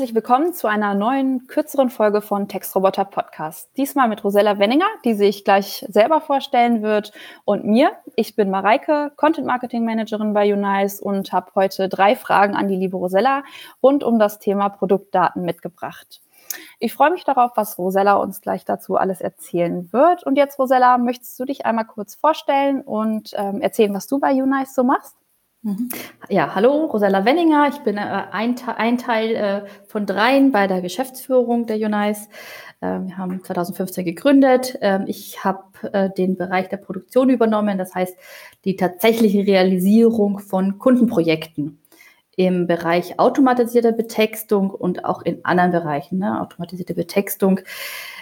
herzlich willkommen zu einer neuen, kürzeren Folge von Textroboter Podcast. Diesmal mit Rosella Wenninger, die sich gleich selber vorstellen wird, und mir. Ich bin Mareike, Content Marketing Managerin bei Unice und habe heute drei Fragen an die liebe Rosella rund um das Thema Produktdaten mitgebracht. Ich freue mich darauf, was Rosella uns gleich dazu alles erzählen wird. Und jetzt, Rosella, möchtest du dich einmal kurz vorstellen und ähm, erzählen, was du bei Unice so machst? Mhm. Ja, hallo, Rosella Wenninger. Ich bin äh, ein, ein, Teil äh, von dreien bei der Geschäftsführung der Unice. Äh, wir haben 2015 gegründet. Ähm, ich habe äh, den Bereich der Produktion übernommen, das heißt die tatsächliche Realisierung von Kundenprojekten im Bereich automatisierte Betextung und auch in anderen Bereichen, ne? automatisierte Betextung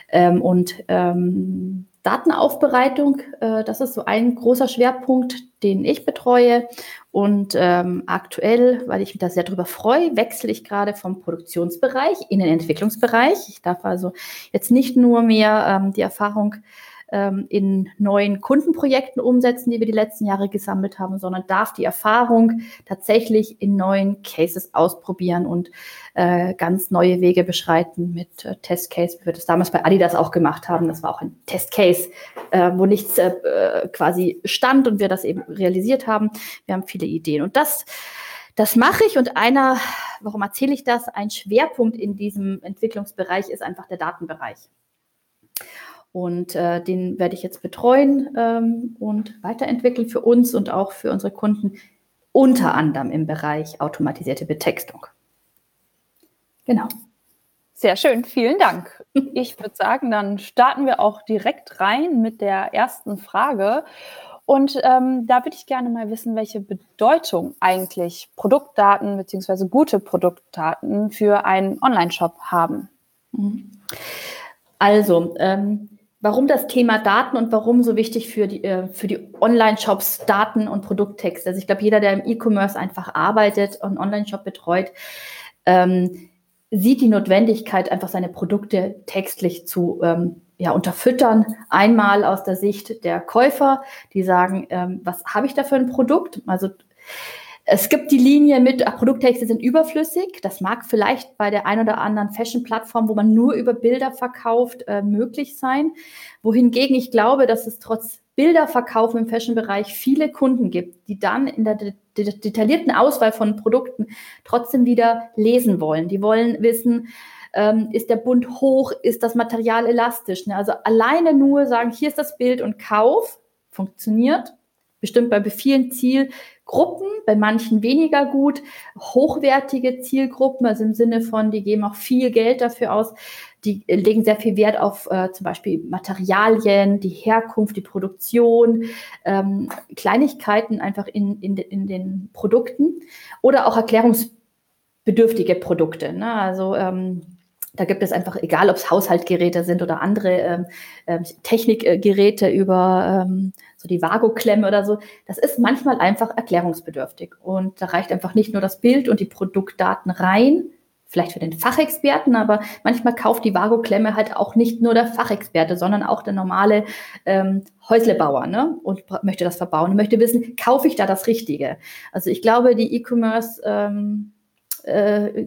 ähm, und ähm, Datenaufbereitung. Das ist so ein großer Schwerpunkt, den ich betreue. Und ähm, aktuell, weil ich mich da sehr drüber freue, wechsle ich gerade vom Produktionsbereich in den Entwicklungsbereich. Ich darf also jetzt nicht nur mehr ähm, die Erfahrung ähm, in neuen Kundenprojekten umsetzen, die wir die letzten Jahre gesammelt haben, sondern darf die Erfahrung tatsächlich in neuen Cases ausprobieren und äh, ganz neue Wege beschreiten mit äh, Testcase, wie wir das damals bei Adidas auch gemacht haben. Das war auch ein Testcase, äh, wo nichts äh, äh, quasi stand und wir das eben realisiert haben. Wir haben viele Ideen und das das mache ich und einer, warum erzähle ich das? Ein Schwerpunkt in diesem Entwicklungsbereich ist einfach der Datenbereich. Und äh, den werde ich jetzt betreuen ähm, und weiterentwickeln für uns und auch für unsere Kunden, unter anderem im Bereich automatisierte Betextung. Genau. Sehr schön, vielen Dank. Ich würde sagen, dann starten wir auch direkt rein mit der ersten Frage. Und ähm, da würde ich gerne mal wissen, welche Bedeutung eigentlich Produktdaten bzw. gute Produktdaten für einen Online-Shop haben. Mhm. Also, ähm, warum das Thema Daten und warum so wichtig für die, äh, für die Online-Shops Daten und Produkttexte. Also ich glaube, jeder, der im E-Commerce einfach arbeitet und Online-Shop betreut, ähm, sieht die Notwendigkeit, einfach seine Produkte textlich zu ähm, ja, unterfüttern. Einmal aus der Sicht der Käufer, die sagen, ähm, was habe ich da für ein Produkt? Also es gibt die Linie mit, Produkttexte sind überflüssig. Das mag vielleicht bei der ein oder anderen Fashion-Plattform, wo man nur über Bilder verkauft, äh, möglich sein. Wohingegen ich glaube, dass es trotz Bilderverkauf im Fashion-Bereich viele Kunden gibt, die dann in der de de detaillierten Auswahl von Produkten trotzdem wieder lesen wollen. Die wollen wissen, ähm, ist der Bund hoch, ist das Material elastisch. Ne? Also alleine nur sagen, hier ist das Bild und Kauf, funktioniert. Bestimmt bei vielen Ziel Gruppen, bei manchen weniger gut, hochwertige Zielgruppen, also im Sinne von, die geben auch viel Geld dafür aus, die legen sehr viel Wert auf äh, zum Beispiel Materialien, die Herkunft, die Produktion, ähm, Kleinigkeiten einfach in, in, in den Produkten oder auch erklärungsbedürftige Produkte. Ne? Also ähm, da gibt es einfach, egal ob es Haushaltgeräte sind oder andere ähm, ähm, Technikgeräte über ähm, so die Vago-Klemme oder so, das ist manchmal einfach erklärungsbedürftig. Und da reicht einfach nicht nur das Bild und die Produktdaten rein, vielleicht für den Fachexperten, aber manchmal kauft die Vago-Klemme halt auch nicht nur der Fachexperte, sondern auch der normale ähm, Häuslebauer ne? und möchte das verbauen und möchte wissen, kaufe ich da das Richtige? Also ich glaube, die E-Commerce ähm, äh,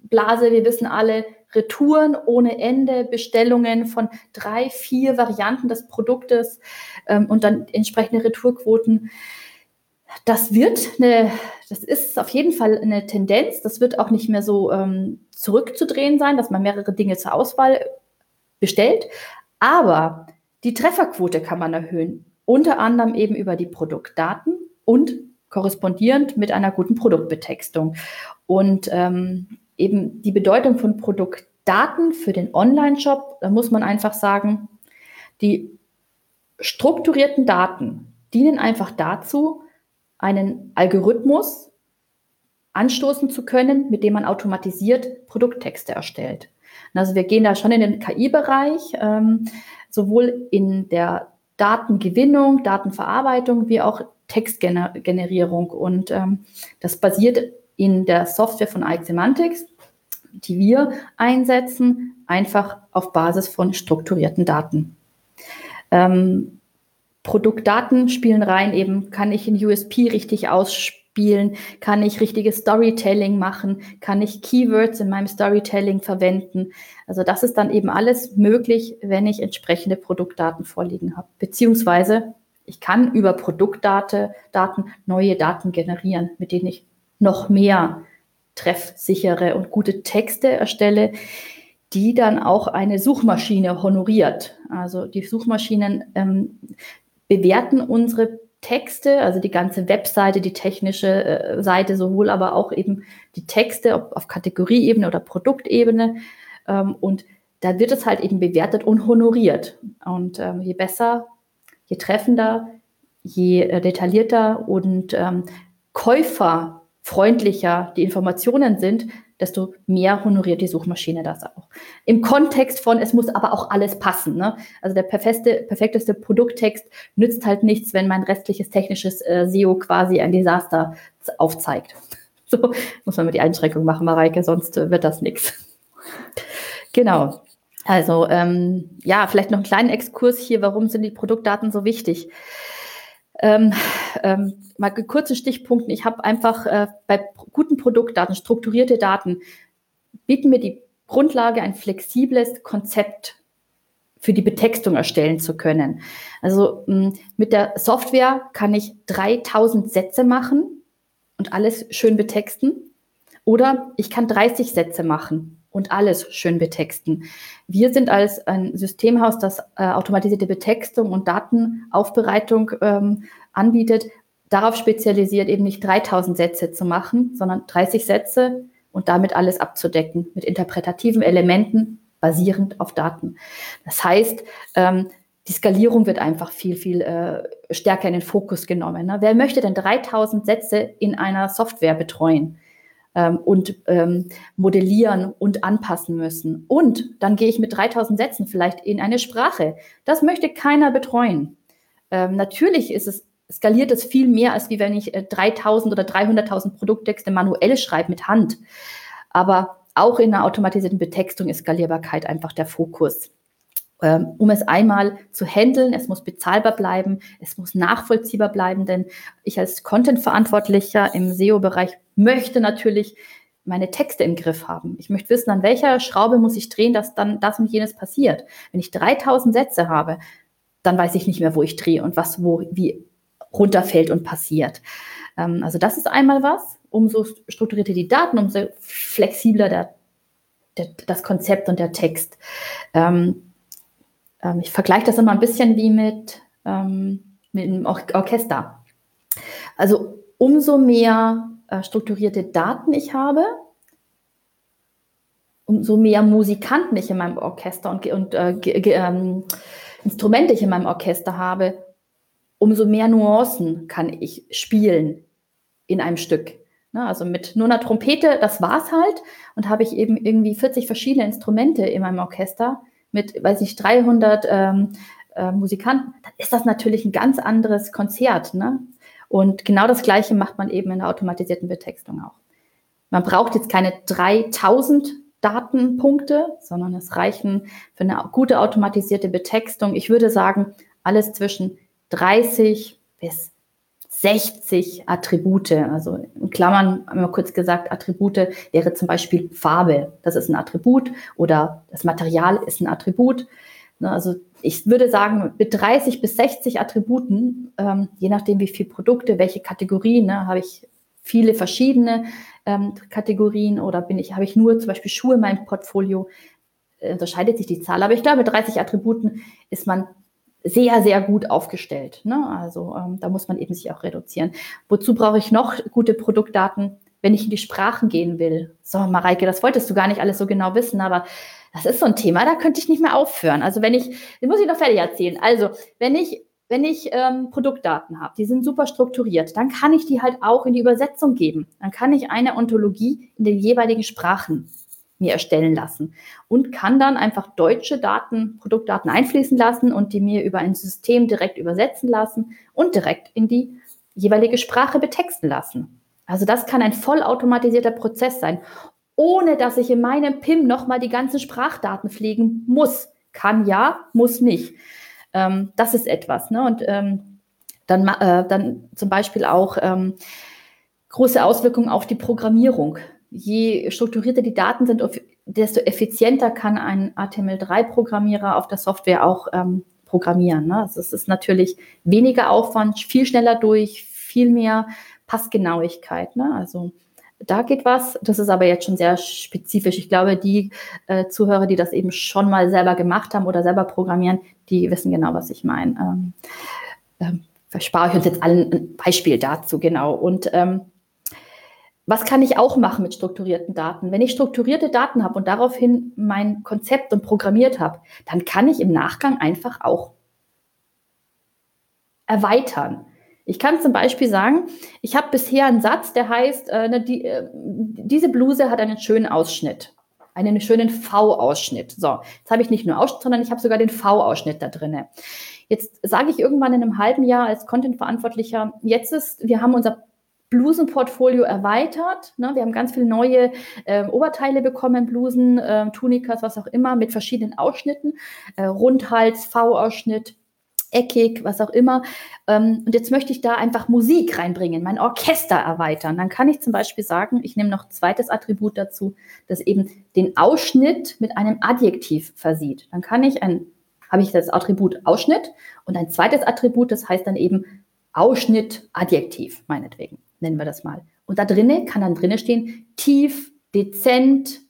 Blase, wir wissen alle, Retouren ohne Ende, Bestellungen von drei, vier Varianten des Produktes ähm, und dann entsprechende Retourquoten. Das wird eine, das ist auf jeden Fall eine Tendenz. Das wird auch nicht mehr so ähm, zurückzudrehen sein, dass man mehrere Dinge zur Auswahl bestellt. Aber die Trefferquote kann man erhöhen, unter anderem eben über die Produktdaten und korrespondierend mit einer guten Produktbetextung. Und ähm, eben die Bedeutung von Produktdaten für den Online-Shop, da muss man einfach sagen, die strukturierten Daten dienen einfach dazu, einen Algorithmus anstoßen zu können, mit dem man automatisiert Produkttexte erstellt. Also wir gehen da schon in den KI-Bereich, ähm, sowohl in der Datengewinnung, Datenverarbeitung wie auch Textgenerierung. Und ähm, das basiert in der Software von iX Semantics, die wir einsetzen, einfach auf Basis von strukturierten Daten. Ähm, Produktdaten spielen rein, eben kann ich in USP richtig ausspielen spielen? Kann ich richtiges Storytelling machen? Kann ich Keywords in meinem Storytelling verwenden? Also das ist dann eben alles möglich, wenn ich entsprechende Produktdaten vorliegen habe. Beziehungsweise ich kann über Produktdaten Daten, neue Daten generieren, mit denen ich noch mehr treffsichere und gute Texte erstelle, die dann auch eine Suchmaschine honoriert. Also die Suchmaschinen ähm, bewerten unsere Texte, also die ganze Webseite, die technische äh, Seite sowohl, aber auch eben die Texte ob auf Kategorieebene oder Produktebene. Ähm, und da wird es halt eben bewertet und honoriert. Und ähm, je besser, je treffender, je äh, detaillierter und ähm, käuferfreundlicher die Informationen sind, desto mehr honoriert die Suchmaschine das auch. Im Kontext von, es muss aber auch alles passen. Ne? Also der perfekte, perfekteste Produkttext nützt halt nichts, wenn mein restliches technisches äh, SEO quasi ein Desaster aufzeigt. So muss man mit die Einschränkung machen, Mareike, sonst äh, wird das nichts. Genau. Also ähm, ja, vielleicht noch einen kleinen Exkurs hier, warum sind die Produktdaten so wichtig? Ähm, ähm, mal kurze Stichpunkten. Ich habe einfach äh, bei guten Produktdaten, strukturierte Daten, bieten mir die Grundlage, ein flexibles Konzept für die Betextung erstellen zu können. Also mh, mit der Software kann ich 3000 Sätze machen und alles schön betexten. Oder ich kann 30 Sätze machen und alles schön betexten. Wir sind als ein Systemhaus, das äh, automatisierte Betextung und Datenaufbereitung ähm, anbietet, darauf spezialisiert, eben nicht 3000 Sätze zu machen, sondern 30 Sätze und damit alles abzudecken mit interpretativen Elementen basierend auf Daten. Das heißt, ähm, die Skalierung wird einfach viel, viel äh, stärker in den Fokus genommen. Ne? Wer möchte denn 3000 Sätze in einer Software betreuen? Ähm, und ähm, modellieren und anpassen müssen. Und dann gehe ich mit 3000 Sätzen vielleicht in eine Sprache. Das möchte keiner betreuen. Ähm, natürlich ist es skaliert es viel mehr, als wie wenn ich äh, 3000 oder 300.000 Produkttexte manuell schreibe mit Hand. Aber auch in einer automatisierten Betextung ist Skalierbarkeit einfach der Fokus. Ähm, um es einmal zu handeln. Es muss bezahlbar bleiben, es muss nachvollziehbar bleiben, denn ich als Content-Verantwortlicher im SEO-Bereich möchte natürlich meine Texte im Griff haben. Ich möchte wissen, an welcher Schraube muss ich drehen, dass dann das und jenes passiert. Wenn ich 3000 Sätze habe, dann weiß ich nicht mehr, wo ich drehe und was wo wie runterfällt und passiert. Ähm, also das ist einmal was. Umso strukturierter die Daten, umso flexibler der, der, das Konzept und der Text. Ähm, ähm, ich vergleiche das immer ein bisschen wie mit, ähm, mit einem Or Orchester. Also umso mehr äh, strukturierte Daten ich habe, umso mehr Musikanten ich in meinem Orchester und, und äh, ähm, Instrumente ich in meinem Orchester habe, umso mehr Nuancen kann ich spielen in einem Stück. Ne, also mit nur einer Trompete, das war's halt. Und habe ich eben irgendwie 40 verschiedene Instrumente in meinem Orchester, mit, weiß ich, 300 ähm, äh, Musikanten, dann ist das natürlich ein ganz anderes Konzert. Ne? Und genau das Gleiche macht man eben in der automatisierten Betextung auch. Man braucht jetzt keine 3000 Datenpunkte, sondern es reichen für eine gute automatisierte Betextung, ich würde sagen, alles zwischen 30 bis 60 Attribute. Also in Klammern einmal kurz gesagt, Attribute wäre zum Beispiel Farbe. Das ist ein Attribut oder das Material ist ein Attribut. Ne, also ich würde sagen, mit 30 bis 60 Attributen, ähm, je nachdem wie viele Produkte, welche Kategorien, ne, habe ich viele verschiedene ähm, Kategorien oder bin ich, habe ich nur zum Beispiel Schuhe in meinem Portfolio, äh, unterscheidet sich die Zahl. Aber ich glaube, mit 30 Attributen ist man sehr, sehr gut aufgestellt. Ne? Also ähm, da muss man eben sich auch reduzieren. Wozu brauche ich noch gute Produktdaten, wenn ich in die Sprachen gehen will? So, Mareike, das wolltest du gar nicht alles so genau wissen, aber das ist so ein Thema, da könnte ich nicht mehr aufhören. Also wenn ich, das muss ich noch fertig erzählen. Also wenn ich wenn ich ähm, Produktdaten habe, die sind super strukturiert, dann kann ich die halt auch in die Übersetzung geben. Dann kann ich eine Ontologie in den jeweiligen Sprachen mir erstellen lassen und kann dann einfach deutsche Daten, Produktdaten einfließen lassen und die mir über ein System direkt übersetzen lassen und direkt in die jeweilige Sprache betexten lassen. Also das kann ein vollautomatisierter Prozess sein, ohne dass ich in meinem PIM nochmal die ganzen Sprachdaten pflegen muss. Kann ja, muss nicht. Ähm, das ist etwas. Ne? Und ähm, dann, äh, dann zum Beispiel auch ähm, große Auswirkungen auf die Programmierung. Je strukturierter die Daten sind, desto effizienter kann ein HTML3-Programmierer auf der Software auch ähm, programmieren. Ne? Also es ist natürlich weniger Aufwand, viel schneller durch, viel mehr Passgenauigkeit. Ne? Also da geht was. Das ist aber jetzt schon sehr spezifisch. Ich glaube, die äh, Zuhörer, die das eben schon mal selber gemacht haben oder selber programmieren, die wissen genau, was ich meine. Ähm, ähm, verspare ich uns jetzt allen ein Beispiel dazu, genau. Und ähm, was kann ich auch machen mit strukturierten Daten? Wenn ich strukturierte Daten habe und daraufhin mein Konzept und programmiert habe, dann kann ich im Nachgang einfach auch erweitern. Ich kann zum Beispiel sagen, ich habe bisher einen Satz, der heißt, äh, ne, die, äh, diese Bluse hat einen schönen Ausschnitt, einen schönen V-Ausschnitt. So, jetzt habe ich nicht nur Ausschnitt, sondern ich habe sogar den V-Ausschnitt da drin. Jetzt sage ich irgendwann in einem halben Jahr als Content-Verantwortlicher, jetzt ist, wir haben unser Blusenportfolio erweitert. Ne? Wir haben ganz viele neue äh, Oberteile bekommen, Blusen, äh, Tunikas, was auch immer, mit verschiedenen Ausschnitten. Äh, Rundhals, V-Ausschnitt, eckig, was auch immer. Ähm, und jetzt möchte ich da einfach Musik reinbringen, mein Orchester erweitern. Dann kann ich zum Beispiel sagen, ich nehme noch ein zweites Attribut dazu, das eben den Ausschnitt mit einem Adjektiv versieht. Dann kann ich ein, habe ich das Attribut Ausschnitt und ein zweites Attribut, das heißt dann eben Ausschnitt Adjektiv, meinetwegen, nennen wir das mal. Und da drinnen kann dann drinnen stehen, tief, dezent,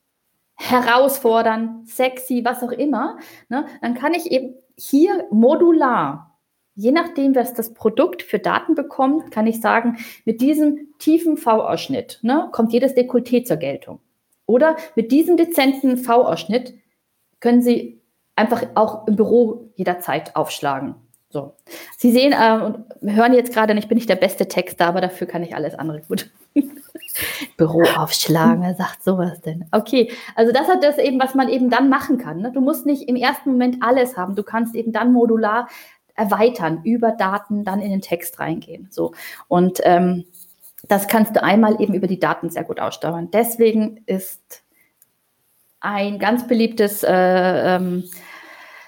herausfordern, sexy, was auch immer. Ne? Dann kann ich eben hier modular, je nachdem, was das Produkt für Daten bekommt, kann ich sagen, mit diesem tiefen V-Ausschnitt ne, kommt jedes Dekolleté zur Geltung. Oder mit diesem dezenten V-Ausschnitt können Sie einfach auch im Büro jederzeit aufschlagen. So. Sie sehen äh, und hören jetzt gerade, ich bin nicht der beste Texter, aber dafür kann ich alles andere gut. Büro aufschlagen, er sagt sowas denn. Okay, also das hat das eben, was man eben dann machen kann. Ne? Du musst nicht im ersten Moment alles haben. Du kannst eben dann modular erweitern, über Daten dann in den Text reingehen. So. Und ähm, das kannst du einmal eben über die Daten sehr gut aussteuern. Deswegen ist ein ganz beliebtes äh, ähm,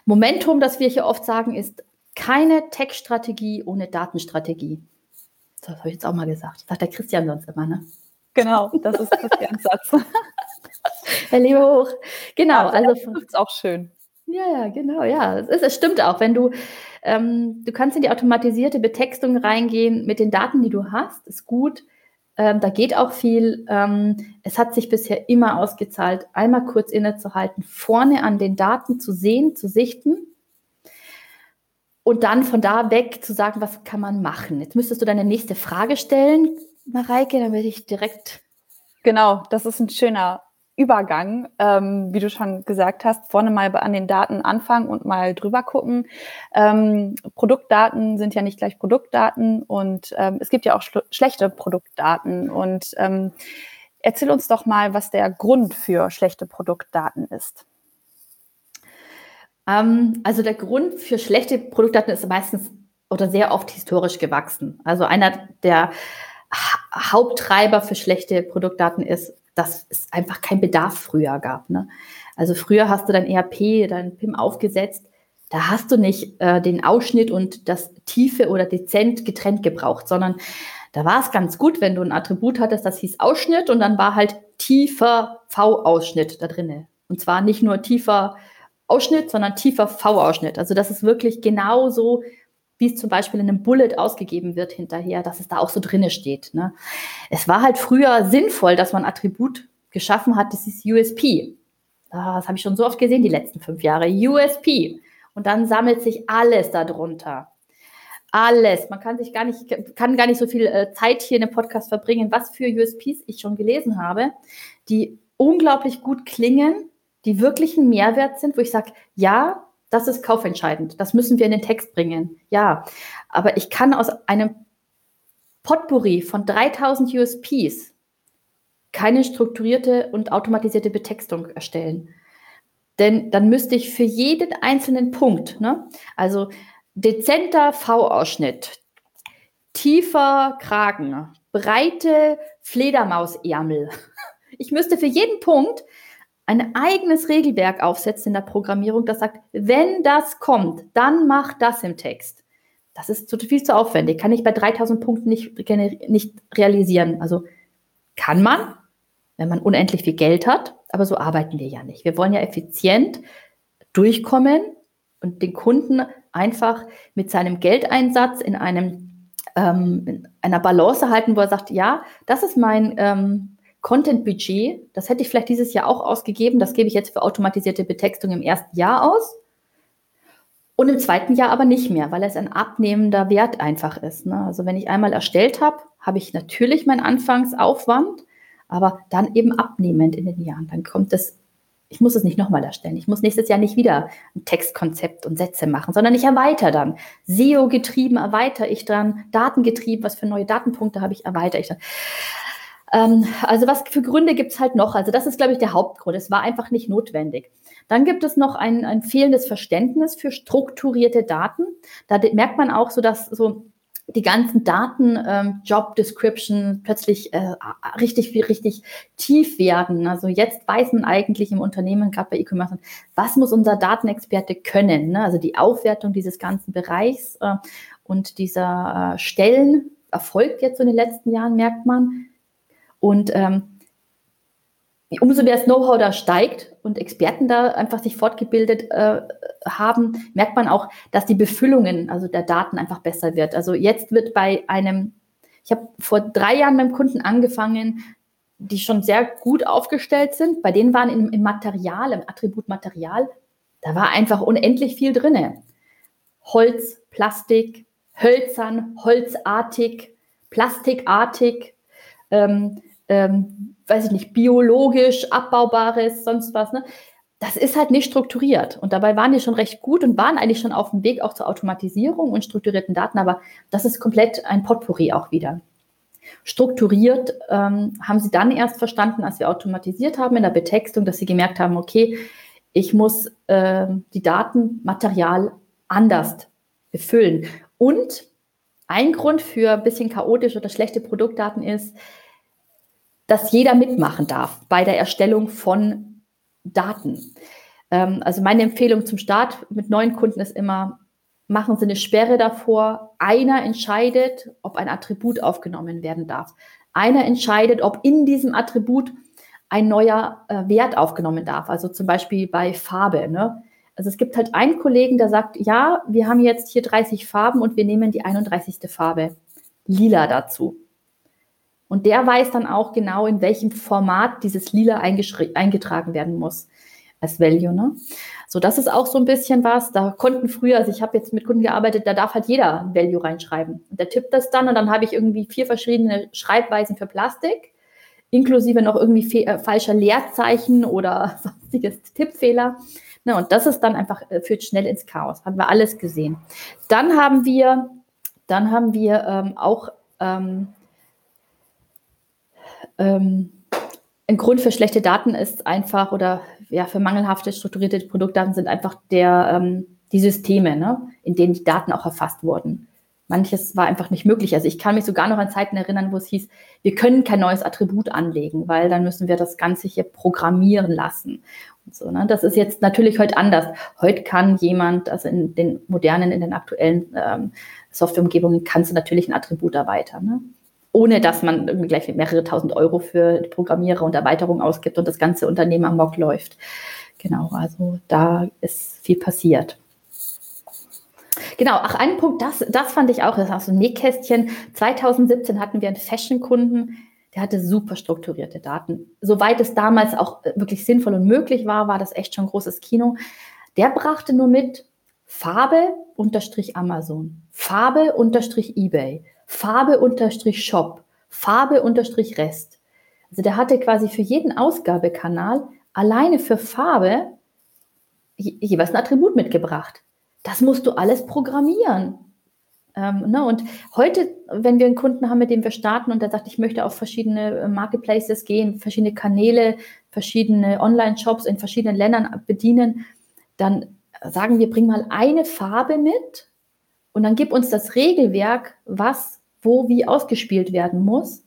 Momentum, das wir hier oft sagen, ist keine Textstrategie ohne Datenstrategie. Das habe ich jetzt auch mal gesagt. Das sagt der Christian sonst immer, ne? Genau, das ist Christians Satz. Herr Liebe hoch. Genau, also, also ist auch schön. Ja, ja, genau, ja. Es, ist, es stimmt auch, wenn du, ähm, du kannst in die automatisierte Betextung reingehen mit den Daten, die du hast, ist gut. Ähm, da geht auch viel. Ähm, es hat sich bisher immer ausgezahlt, einmal kurz innezuhalten, vorne an den Daten zu sehen, zu sichten und dann von da weg zu sagen, was kann man machen. Jetzt müsstest du deine nächste Frage stellen, Mareike, damit ich direkt. Genau, das ist ein schöner Übergang, ähm, wie du schon gesagt hast, vorne mal an den Daten anfangen und mal drüber gucken. Ähm, Produktdaten sind ja nicht gleich Produktdaten und ähm, es gibt ja auch schlechte Produktdaten. Und ähm, erzähl uns doch mal, was der Grund für schlechte Produktdaten ist. Ähm, also der Grund für schlechte Produktdaten ist meistens oder sehr oft historisch gewachsen. Also einer der Haupttreiber für schlechte Produktdaten ist, dass es einfach keinen Bedarf früher gab. Ne? Also früher hast du dein ERP, dein PIM aufgesetzt, da hast du nicht äh, den Ausschnitt und das Tiefe oder dezent getrennt gebraucht, sondern da war es ganz gut, wenn du ein Attribut hattest, das hieß Ausschnitt und dann war halt tiefer V-Ausschnitt da drinne. Und zwar nicht nur tiefer Ausschnitt, sondern tiefer V-Ausschnitt. Also das ist wirklich genau so, wie es zum Beispiel in einem Bullet ausgegeben wird hinterher, dass es da auch so drinne steht. Ne? Es war halt früher sinnvoll, dass man ein Attribut geschaffen hat, das ist USP. Ah, das habe ich schon so oft gesehen, die letzten fünf Jahre. USP. Und dann sammelt sich alles darunter. Alles. Man kann sich gar nicht, kann gar nicht so viel äh, Zeit hier in dem Podcast verbringen, was für USPs ich schon gelesen habe, die unglaublich gut klingen, die wirklichen Mehrwert sind, wo ich sage, ja, das ist kaufentscheidend, das müssen wir in den Text bringen, ja, aber ich kann aus einem Potpourri von 3000 USPs keine strukturierte und automatisierte Betextung erstellen. Denn dann müsste ich für jeden einzelnen Punkt, ne, also dezenter V-Ausschnitt, tiefer Kragen, breite Fledermausärmel. Ich müsste für jeden Punkt ein eigenes Regelwerk aufsetzt in der Programmierung, das sagt, wenn das kommt, dann mach das im Text. das ist zu viel zu aufwendig, kann ich bei 3000 Punkten nicht, nicht realisieren. Also kann man, wenn man unendlich viel Geld hat, aber so arbeiten wir ja nicht. Wir wollen ja effizient durchkommen und den Kunden einfach mit seinem Geldeinsatz in einem ähm, in einer Balance halten, wo er sagt, ja, das ist mein ähm, Content-Budget, das hätte ich vielleicht dieses Jahr auch ausgegeben, das gebe ich jetzt für automatisierte Betextung im ersten Jahr aus. Und im zweiten Jahr aber nicht mehr, weil es ein abnehmender Wert einfach ist. Ne? Also wenn ich einmal erstellt habe, habe ich natürlich meinen Anfangsaufwand, aber dann eben abnehmend in den Jahren. Dann kommt es, ich muss es nicht nochmal erstellen. Ich muss nächstes Jahr nicht wieder ein Textkonzept und Sätze machen, sondern ich erweitere dann. SEO-getrieben erweitere ich dann, datengetrieben, was für neue Datenpunkte habe ich, erweitere ich dann. Ähm, also was für Gründe gibt es halt noch? Also das ist, glaube ich, der Hauptgrund. Es war einfach nicht notwendig. Dann gibt es noch ein, ein fehlendes Verständnis für strukturierte Daten. Da merkt man auch so, dass so die ganzen Daten, ähm, Job Description plötzlich äh, richtig, richtig tief werden. Also jetzt weiß man eigentlich im Unternehmen, gerade bei E-Commerce, was muss unser Datenexperte können? Ne? Also die Aufwertung dieses ganzen Bereichs äh, und dieser äh, Stellen erfolgt jetzt so in den letzten Jahren, merkt man. Und ähm, umso mehr das Know-how da steigt und Experten da einfach sich fortgebildet äh, haben, merkt man auch, dass die Befüllungen, also der Daten einfach besser wird. Also jetzt wird bei einem, ich habe vor drei Jahren beim Kunden angefangen, die schon sehr gut aufgestellt sind. Bei denen waren im, im Material, im Attribut Material, da war einfach unendlich viel drinne. Holz, Plastik, hölzern, holzartig, plastikartig, ähm, ähm, weiß ich nicht, biologisch abbaubares, sonst was. Ne? Das ist halt nicht strukturiert. Und dabei waren die schon recht gut und waren eigentlich schon auf dem Weg auch zur Automatisierung und strukturierten Daten, aber das ist komplett ein Potpourri auch wieder. Strukturiert ähm, haben sie dann erst verstanden, als wir automatisiert haben in der Betextung, dass sie gemerkt haben, okay, ich muss äh, die Datenmaterial anders befüllen. Und ein Grund für ein bisschen chaotische oder schlechte Produktdaten ist, dass jeder mitmachen darf bei der Erstellung von Daten. Ähm, also meine Empfehlung zum Start mit neuen Kunden ist immer, machen Sie eine Sperre davor. Einer entscheidet, ob ein Attribut aufgenommen werden darf. Einer entscheidet, ob in diesem Attribut ein neuer äh, Wert aufgenommen darf. Also zum Beispiel bei Farbe. Ne? Also es gibt halt einen Kollegen, der sagt, ja, wir haben jetzt hier 30 Farben und wir nehmen die 31. Farbe lila dazu. Und der weiß dann auch genau, in welchem Format dieses Lila eingetragen werden muss als Value. Ne? So, das ist auch so ein bisschen was. Da konnten früher, also ich habe jetzt mit Kunden gearbeitet, da darf halt jeder Value reinschreiben. Und der tippt das dann und dann habe ich irgendwie vier verschiedene Schreibweisen für Plastik, inklusive noch irgendwie äh, falscher Leerzeichen oder sonstiges Tippfehler. Ne, und das ist dann einfach, äh, führt schnell ins Chaos. Haben wir alles gesehen. Dann haben wir, dann haben wir ähm, auch ähm, ähm, ein Grund für schlechte Daten ist einfach oder ja, für mangelhafte strukturierte Produktdaten sind einfach der, ähm, die Systeme, ne, in denen die Daten auch erfasst wurden. Manches war einfach nicht möglich. Also ich kann mich sogar noch an Zeiten erinnern, wo es hieß, wir können kein neues Attribut anlegen, weil dann müssen wir das Ganze hier programmieren lassen. Und so, ne? Das ist jetzt natürlich heute anders. Heute kann jemand, also in den modernen, in den aktuellen ähm, Softwareumgebungen, kannst du natürlich ein Attribut erweitern. Ne? Ohne dass man irgendwie gleich mehrere tausend Euro für Programmierer und Erweiterung ausgibt und das ganze Unternehmen am Mock läuft. Genau, also da ist viel passiert. Genau, ach, ein Punkt, das, das fand ich auch, das ist so ein Nähkästchen. 2017 hatten wir einen Fashion-Kunden, der hatte super strukturierte Daten. Soweit es damals auch wirklich sinnvoll und möglich war, war das echt schon ein großes Kino. Der brachte nur mit Farbe unterstrich Amazon, Farbe unterstrich eBay, Farbe unterstrich Shop, Farbe unterstrich Rest. Also der hatte quasi für jeden Ausgabekanal alleine für Farbe jeweils ein Attribut mitgebracht. Das musst du alles programmieren. Ähm, ne? Und heute, wenn wir einen Kunden haben, mit dem wir starten und der sagt, ich möchte auf verschiedene äh, Marketplaces gehen, verschiedene Kanäle, verschiedene Online-Shops in verschiedenen Ländern bedienen, dann sagen wir, bring mal eine Farbe mit und dann gib uns das Regelwerk, was wo wie ausgespielt werden muss.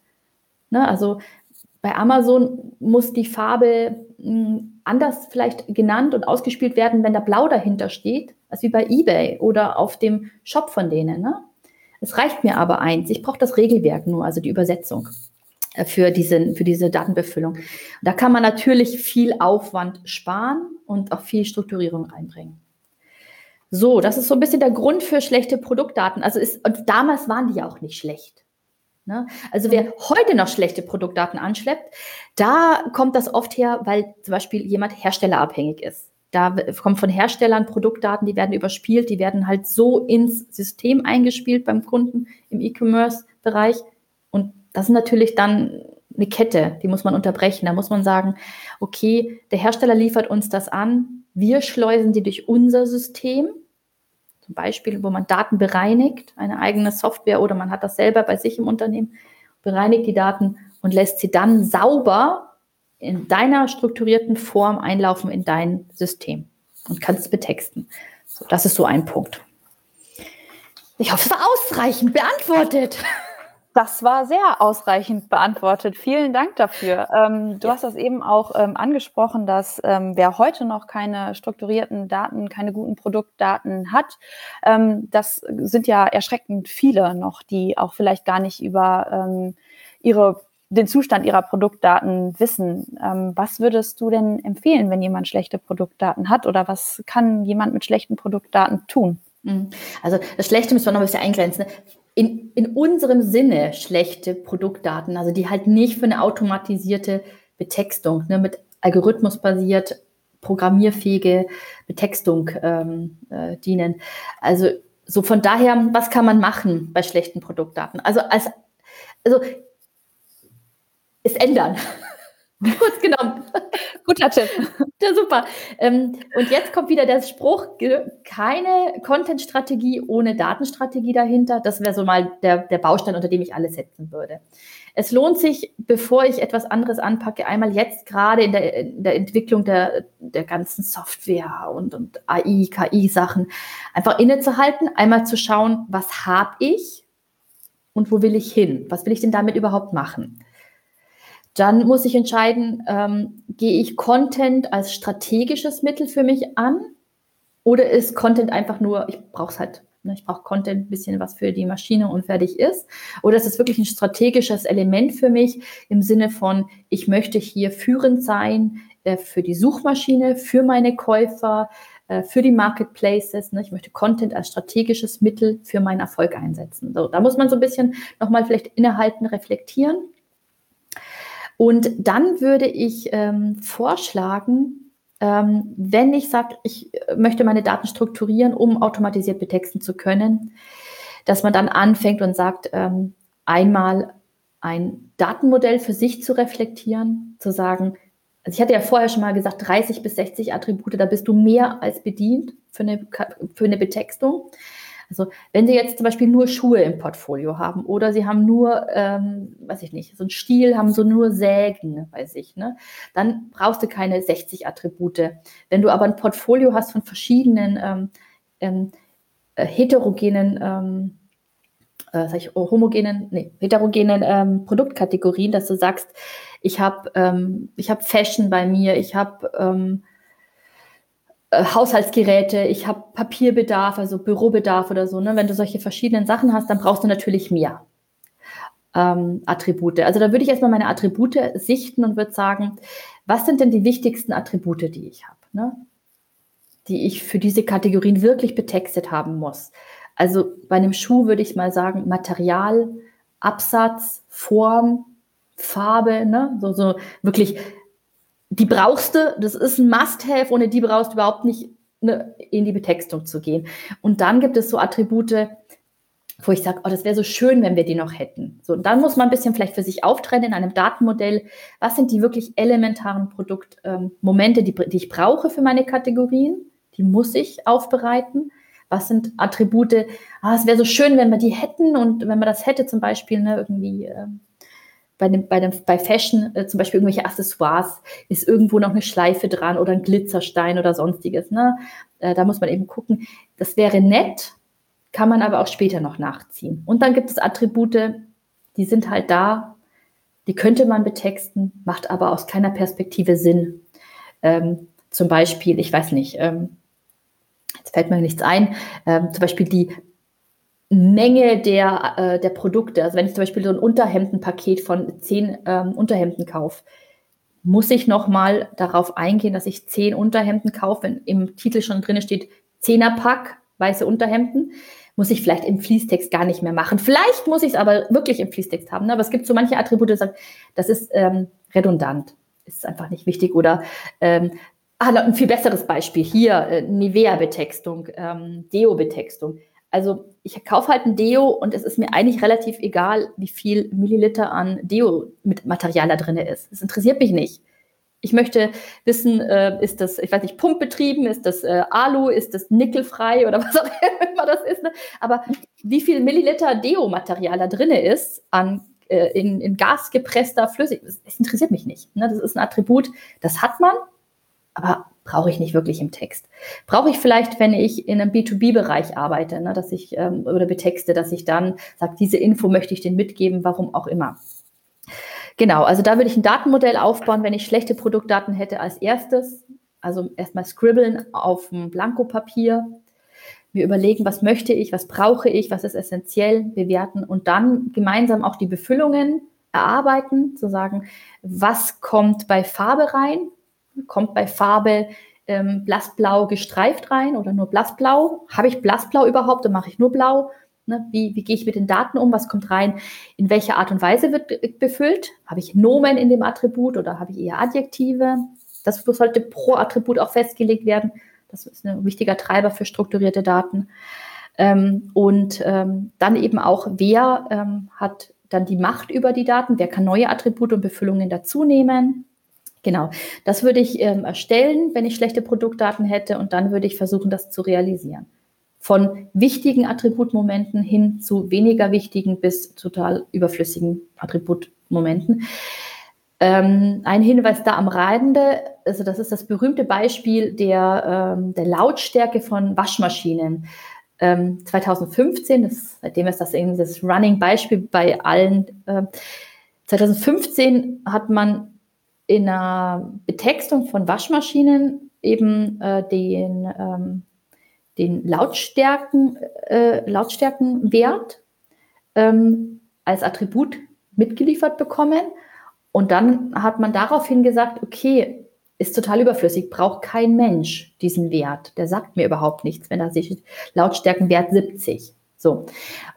Ne? Also bei Amazon muss die Farbe hm, anders vielleicht genannt und ausgespielt werden, wenn da Blau dahinter steht, als wie bei eBay oder auf dem Shop von denen. Ne? Es reicht mir aber eins, ich brauche das Regelwerk nur, also die Übersetzung äh, für diese, für diese Datenbefüllung. Da kann man natürlich viel Aufwand sparen und auch viel Strukturierung einbringen. So, das ist so ein bisschen der Grund für schlechte Produktdaten. Also ist, und damals waren die ja auch nicht schlecht. Ne? Also wer mhm. heute noch schlechte Produktdaten anschleppt, da kommt das oft her, weil zum Beispiel jemand herstellerabhängig ist. Da kommen von Herstellern Produktdaten, die werden überspielt, die werden halt so ins System eingespielt beim Kunden im E-Commerce-Bereich. Und das ist natürlich dann eine Kette, die muss man unterbrechen. Da muss man sagen, okay, der Hersteller liefert uns das an, wir schleusen die durch unser System zum Beispiel, wo man Daten bereinigt, eine eigene Software oder man hat das selber bei sich im Unternehmen, bereinigt die Daten und lässt sie dann sauber in deiner strukturierten Form einlaufen in dein System und kannst betexten. So, das ist so ein Punkt. Ich hoffe, es war ausreichend beantwortet. Das war sehr ausreichend beantwortet. Vielen Dank dafür. Ähm, du ja. hast das eben auch ähm, angesprochen, dass ähm, wer heute noch keine strukturierten Daten, keine guten Produktdaten hat, ähm, das sind ja erschreckend viele noch, die auch vielleicht gar nicht über ähm, ihre den Zustand ihrer Produktdaten wissen. Ähm, was würdest du denn empfehlen, wenn jemand schlechte Produktdaten hat oder was kann jemand mit schlechten Produktdaten tun? Mhm. Also das Schlechte müssen wir noch ein bisschen eingrenzen in, in unserem Sinne schlechte Produktdaten, also die halt nicht für eine automatisierte Betextung, ne, mit Algorithmus basiert, programmierfähige Betextung ähm, äh, dienen. Also so von daher, was kann man machen bei schlechten Produktdaten? Also als also es ändern. Kurz genommen. Guter Tipp. Ja, super. Ähm, und jetzt kommt wieder der Spruch, keine Content-Strategie ohne Datenstrategie dahinter. Das wäre so mal der, der Baustein, unter dem ich alles setzen würde. Es lohnt sich, bevor ich etwas anderes anpacke, einmal jetzt gerade in der, in der Entwicklung der, der ganzen Software und, und AI, KI-Sachen, einfach innezuhalten, einmal zu schauen, was habe ich und wo will ich hin? Was will ich denn damit überhaupt machen? Dann muss ich entscheiden, ähm, gehe ich Content als strategisches Mittel für mich an oder ist Content einfach nur, ich brauche es halt, ne, ich brauche Content ein bisschen was für die Maschine und fertig ist. Oder ist es wirklich ein strategisches Element für mich im Sinne von, ich möchte hier führend sein äh, für die Suchmaschine, für meine Käufer, äh, für die Marketplaces. Ne? Ich möchte Content als strategisches Mittel für meinen Erfolg einsetzen. So, da muss man so ein bisschen nochmal vielleicht innehalten, reflektieren und dann würde ich ähm, vorschlagen, ähm, wenn ich sage, ich möchte meine Daten strukturieren, um automatisiert betexten zu können, dass man dann anfängt und sagt, ähm, einmal ein Datenmodell für sich zu reflektieren, zu sagen, also ich hatte ja vorher schon mal gesagt, 30 bis 60 Attribute, da bist du mehr als bedient für eine, für eine Betextung. Also wenn Sie jetzt zum Beispiel nur Schuhe im Portfolio haben oder Sie haben nur, ähm, weiß ich nicht, so ein Stiel, haben so nur Sägen bei sich, ne? dann brauchst du keine 60 Attribute. Wenn du aber ein Portfolio hast von verschiedenen ähm, ähm, äh, heterogenen ähm, äh, ich, homogenen, nee, heterogenen ähm, Produktkategorien, dass du sagst, ich habe ähm, hab Fashion bei mir, ich habe ähm, äh, Haushaltsgeräte, ich habe Papierbedarf, also Bürobedarf oder so. Ne? Wenn du solche verschiedenen Sachen hast, dann brauchst du natürlich mehr ähm, Attribute. Also da würde ich erstmal meine Attribute sichten und würde sagen, was sind denn die wichtigsten Attribute, die ich habe, ne? die ich für diese Kategorien wirklich betextet haben muss. Also bei einem Schuh würde ich mal sagen, Material, Absatz, Form, Farbe, ne? so, so wirklich die brauchst du, das ist ein Must-Have, ohne die brauchst du überhaupt nicht ne, in die Betextung zu gehen. Und dann gibt es so Attribute, wo ich sage, oh, das wäre so schön, wenn wir die noch hätten. So, und dann muss man ein bisschen vielleicht für sich auftrennen in einem Datenmodell, was sind die wirklich elementaren Produktmomente, ähm, die, die ich brauche für meine Kategorien, die muss ich aufbereiten. Was sind Attribute, ah, es wäre so schön, wenn wir die hätten und wenn man das hätte, zum Beispiel ne, irgendwie äh, bei, dem, bei, dem, bei Fashion, äh, zum Beispiel irgendwelche Accessoires, ist irgendwo noch eine Schleife dran oder ein Glitzerstein oder sonstiges. Ne? Äh, da muss man eben gucken. Das wäre nett, kann man aber auch später noch nachziehen. Und dann gibt es Attribute, die sind halt da, die könnte man betexten, macht aber aus keiner Perspektive Sinn. Ähm, zum Beispiel, ich weiß nicht, ähm, jetzt fällt mir nichts ein, ähm, zum Beispiel die Menge der, äh, der Produkte. Also wenn ich zum Beispiel so ein Unterhemdenpaket von zehn ähm, Unterhemden kaufe, muss ich nochmal darauf eingehen, dass ich zehn Unterhemden kaufe, wenn im Titel schon drin steht, Zehnerpack, weiße Unterhemden, muss ich vielleicht im Fließtext gar nicht mehr machen. Vielleicht muss ich es aber wirklich im Fließtext haben. Ne? Aber es gibt so manche Attribute, die sagen, das ist ähm, redundant, ist einfach nicht wichtig. Oder ähm, ah, ein viel besseres Beispiel hier, äh, Nivea-Betextung, ähm, Deo-Betextung. Also ich kaufe halt ein Deo und es ist mir eigentlich relativ egal, wie viel Milliliter an Deo mit Material da drin ist. Das interessiert mich nicht. Ich möchte wissen, äh, ist das, ich weiß nicht, pumpbetrieben, ist das äh, Alu, ist das nickelfrei oder was auch immer das ist. Ne? Aber wie viel Milliliter Deo-Material da drin ist an äh, in, in Gas gepresster Flüssig, das, das interessiert mich nicht. Ne? Das ist ein Attribut, das hat man, aber brauche ich nicht wirklich im Text. Brauche ich vielleicht, wenn ich in einem B2B-Bereich arbeite, ne, dass ich ähm, oder betexte, dass ich dann sage, diese Info möchte ich denen mitgeben, warum auch immer. Genau, also da würde ich ein Datenmodell aufbauen, wenn ich schlechte Produktdaten hätte als erstes. Also erstmal scribbeln auf dem Blankopapier, mir überlegen, was möchte ich, was brauche ich, was ist essentiell, bewerten und dann gemeinsam auch die Befüllungen erarbeiten, zu sagen, was kommt bei Farbe rein, kommt bei Farbe ähm, blassblau gestreift rein oder nur blassblau? Habe ich blassblau überhaupt? Dann mache ich nur blau. Ne? Wie, wie gehe ich mit den Daten um? Was kommt rein? In welcher Art und Weise wird befüllt? Habe ich Nomen in dem Attribut oder habe ich eher Adjektive? Das sollte pro Attribut auch festgelegt werden. Das ist ein wichtiger Treiber für strukturierte Daten. Ähm, und ähm, dann eben auch, wer ähm, hat dann die Macht über die Daten? Wer kann neue Attribute und Befüllungen dazu nehmen? Genau, das würde ich ähm, erstellen, wenn ich schlechte Produktdaten hätte und dann würde ich versuchen, das zu realisieren. Von wichtigen Attributmomenten hin zu weniger wichtigen bis total überflüssigen Attributmomenten. Ähm, ein Hinweis da am Rande, also das ist das berühmte Beispiel der, ähm, der Lautstärke von Waschmaschinen. Ähm, 2015, das, seitdem ist das irgendwie das Running-Beispiel bei allen. Äh, 2015 hat man in einer Betextung von Waschmaschinen eben äh, den, ähm, den Lautstärken, äh, Lautstärkenwert ähm, als Attribut mitgeliefert bekommen. Und dann hat man daraufhin gesagt, okay, ist total überflüssig, braucht kein Mensch diesen Wert. Der sagt mir überhaupt nichts, wenn er sich Lautstärkenwert 70. So.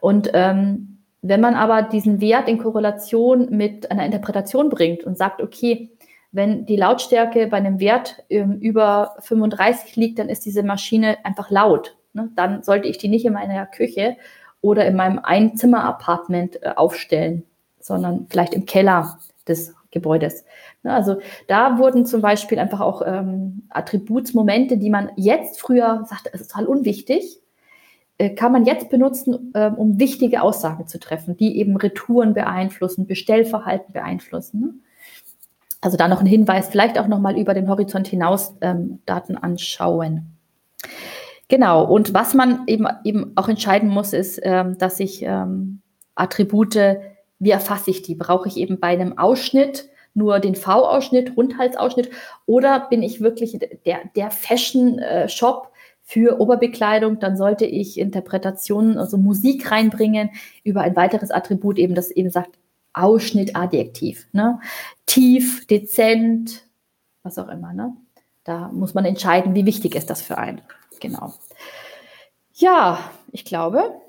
Und ähm, wenn man aber diesen Wert in Korrelation mit einer Interpretation bringt und sagt, okay, wenn die Lautstärke bei einem Wert ähm, über 35 liegt, dann ist diese Maschine einfach laut. Ne? Dann sollte ich die nicht in meiner Küche oder in meinem Einzimmer-Apartment äh, aufstellen, sondern vielleicht im Keller des Gebäudes. Ne? Also da wurden zum Beispiel einfach auch ähm, Attributsmomente, die man jetzt früher sagte, es ist total unwichtig, äh, kann man jetzt benutzen, äh, um wichtige Aussagen zu treffen, die eben Retouren beeinflussen, Bestellverhalten beeinflussen. Also da noch ein Hinweis, vielleicht auch nochmal über den Horizont hinaus ähm, Daten anschauen. Genau, und was man eben, eben auch entscheiden muss, ist, ähm, dass ich ähm, Attribute, wie erfasse ich die? Brauche ich eben bei einem Ausschnitt nur den V-Ausschnitt, Rundhalsausschnitt oder bin ich wirklich der, der Fashion-Shop für Oberbekleidung? Dann sollte ich Interpretationen, also Musik reinbringen über ein weiteres Attribut, eben das eben sagt, Ausschnittadjektiv. Ne? Tief, dezent, was auch immer. Ne? Da muss man entscheiden, wie wichtig ist das für einen. Genau. Ja, ich glaube.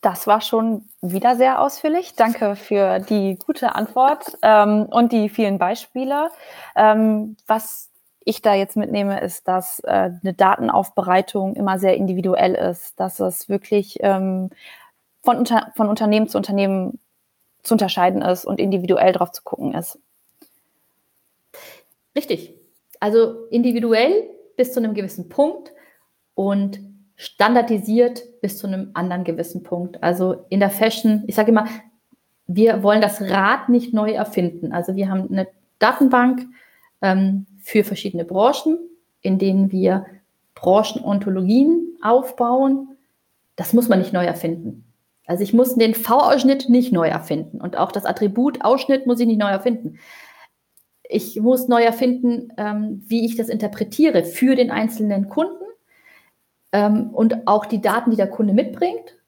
Das war schon wieder sehr ausführlich. Danke für die gute Antwort ähm, und die vielen Beispiele. Ähm, was ich da jetzt mitnehme, ist, dass äh, eine Datenaufbereitung immer sehr individuell ist, dass es wirklich ähm, von, unter, von Unternehmen zu Unternehmen zu unterscheiden ist und individuell drauf zu gucken ist. Richtig. Also individuell bis zu einem gewissen Punkt und standardisiert bis zu einem anderen gewissen Punkt. Also in der Fashion, ich sage immer, wir wollen das Rad nicht neu erfinden. Also wir haben eine Datenbank ähm, für verschiedene Branchen, in denen wir Branchenontologien aufbauen. Das muss man nicht neu erfinden. Also ich muss den V-Ausschnitt nicht neu erfinden und auch das Attribut Ausschnitt muss ich nicht neu erfinden. Ich muss neu erfinden, ähm, wie ich das interpretiere für den einzelnen Kunden ähm, und auch die Daten, die der Kunde mitbringt.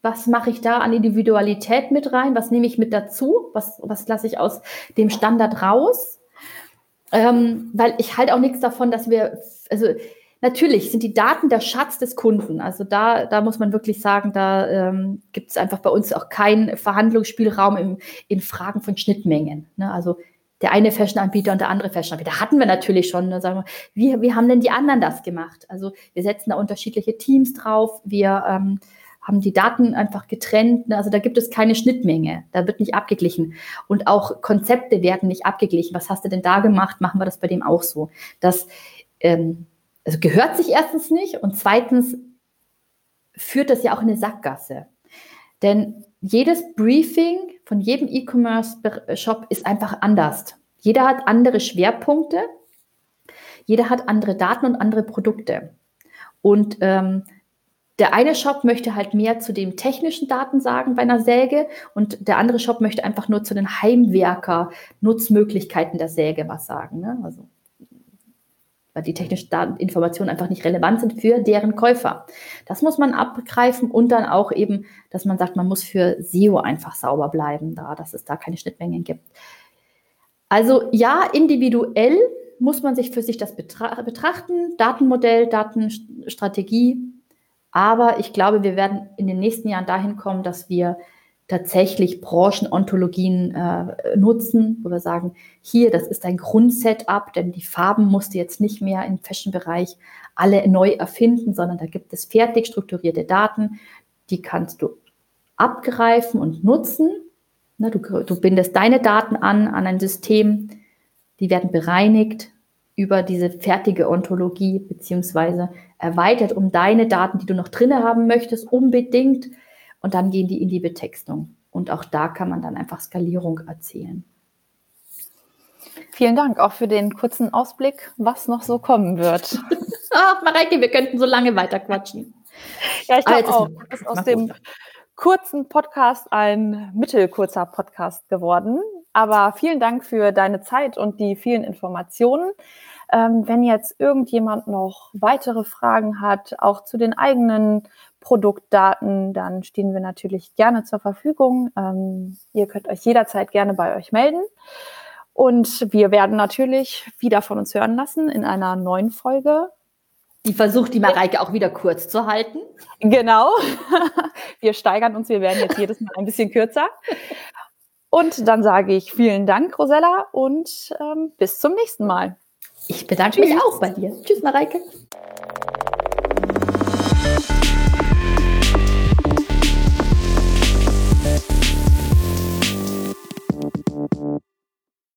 Was mache ich da an Individualität mit rein? Was nehme ich mit dazu? Was, was lasse ich aus dem Standard raus? Ähm, weil ich halte auch nichts davon, dass wir, also Natürlich sind die Daten der Schatz des Kunden. Also da, da muss man wirklich sagen, da ähm, gibt es einfach bei uns auch keinen Verhandlungsspielraum im, in Fragen von Schnittmengen. Ne? Also der eine Fashion-Anbieter und der andere Fashion-Anbieter. Hatten wir natürlich schon. Ne? Sagen wir, wie, wie haben denn die anderen das gemacht? Also wir setzen da unterschiedliche Teams drauf. Wir ähm, haben die Daten einfach getrennt. Ne? Also da gibt es keine Schnittmenge. Da wird nicht abgeglichen. Und auch Konzepte werden nicht abgeglichen. Was hast du denn da gemacht? Machen wir das bei dem auch so. Das ähm, also gehört sich erstens nicht und zweitens führt das ja auch in eine Sackgasse. Denn jedes Briefing von jedem E-Commerce-Shop ist einfach anders. Jeder hat andere Schwerpunkte, jeder hat andere Daten und andere Produkte. Und ähm, der eine Shop möchte halt mehr zu den technischen Daten sagen bei einer Säge und der andere Shop möchte einfach nur zu den Heimwerker-Nutzmöglichkeiten der Säge was sagen. Ne? Also weil die technischen Daten, Informationen einfach nicht relevant sind für deren Käufer. Das muss man abgreifen und dann auch eben, dass man sagt, man muss für SEO einfach sauber bleiben, da, dass es da keine Schnittmengen gibt. Also ja, individuell muss man sich für sich das betra betrachten, Datenmodell, Datenstrategie. Aber ich glaube, wir werden in den nächsten Jahren dahin kommen, dass wir tatsächlich Branchenontologien äh, nutzen, wo wir sagen, hier, das ist ein Grundsetup, denn die Farben musst du jetzt nicht mehr im Fashion-Bereich alle neu erfinden, sondern da gibt es fertig strukturierte Daten, die kannst du abgreifen und nutzen. Ne, du, du bindest deine Daten an, an ein System, die werden bereinigt über diese fertige Ontologie beziehungsweise erweitert um deine Daten, die du noch drinne haben möchtest, unbedingt und dann gehen die in die Betextung. Und auch da kann man dann einfach Skalierung erzählen. Vielen Dank auch für den kurzen Ausblick, was noch so kommen wird. Ach, Mareike, wir könnten so lange weiter quatschen. Ja, ich glaube auch. Das ist aus dem kurzen Podcast ein mittelkurzer Podcast geworden. Aber vielen Dank für deine Zeit und die vielen Informationen. Ähm, wenn jetzt irgendjemand noch weitere Fragen hat, auch zu den eigenen Produktdaten, dann stehen wir natürlich gerne zur Verfügung. Ähm, ihr könnt euch jederzeit gerne bei euch melden. Und wir werden natürlich wieder von uns hören lassen in einer neuen Folge. Die versucht die Mareike auch wieder kurz zu halten. Genau. Wir steigern uns, wir werden jetzt jedes Mal ein bisschen kürzer. Und dann sage ich vielen Dank, Rosella, und ähm, bis zum nächsten Mal. Ich bedanke Tschüss. mich auch bei dir. Tschüss, Mareike.